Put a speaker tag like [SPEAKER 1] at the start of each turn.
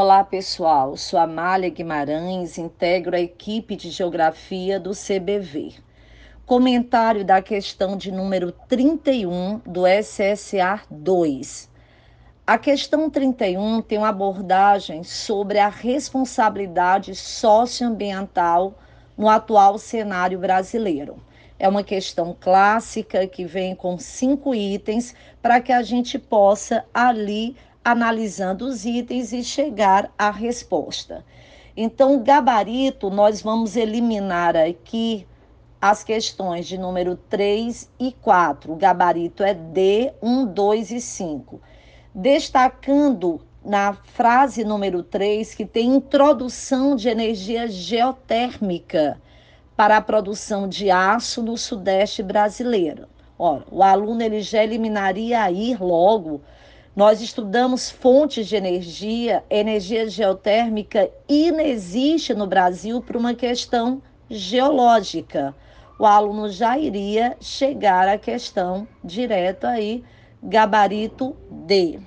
[SPEAKER 1] Olá, pessoal. Sou Amália Guimarães, integro a equipe de Geografia do CBV. Comentário da questão de número 31 do SSA 2. A questão 31 tem uma abordagem sobre a responsabilidade socioambiental no atual cenário brasileiro. É uma questão clássica que vem com cinco itens para que a gente possa ali analisando os itens e chegar à resposta. Então, gabarito, nós vamos eliminar aqui as questões de número 3 e 4. O gabarito é D, 1, 2 e 5. Destacando na frase número 3 que tem introdução de energia geotérmica para a produção de aço no sudeste brasileiro. Ora, o aluno ele já eliminaria aí logo nós estudamos fontes de energia, energia geotérmica inexiste no Brasil por uma questão geológica. O aluno já iria chegar à questão direto aí, gabarito D.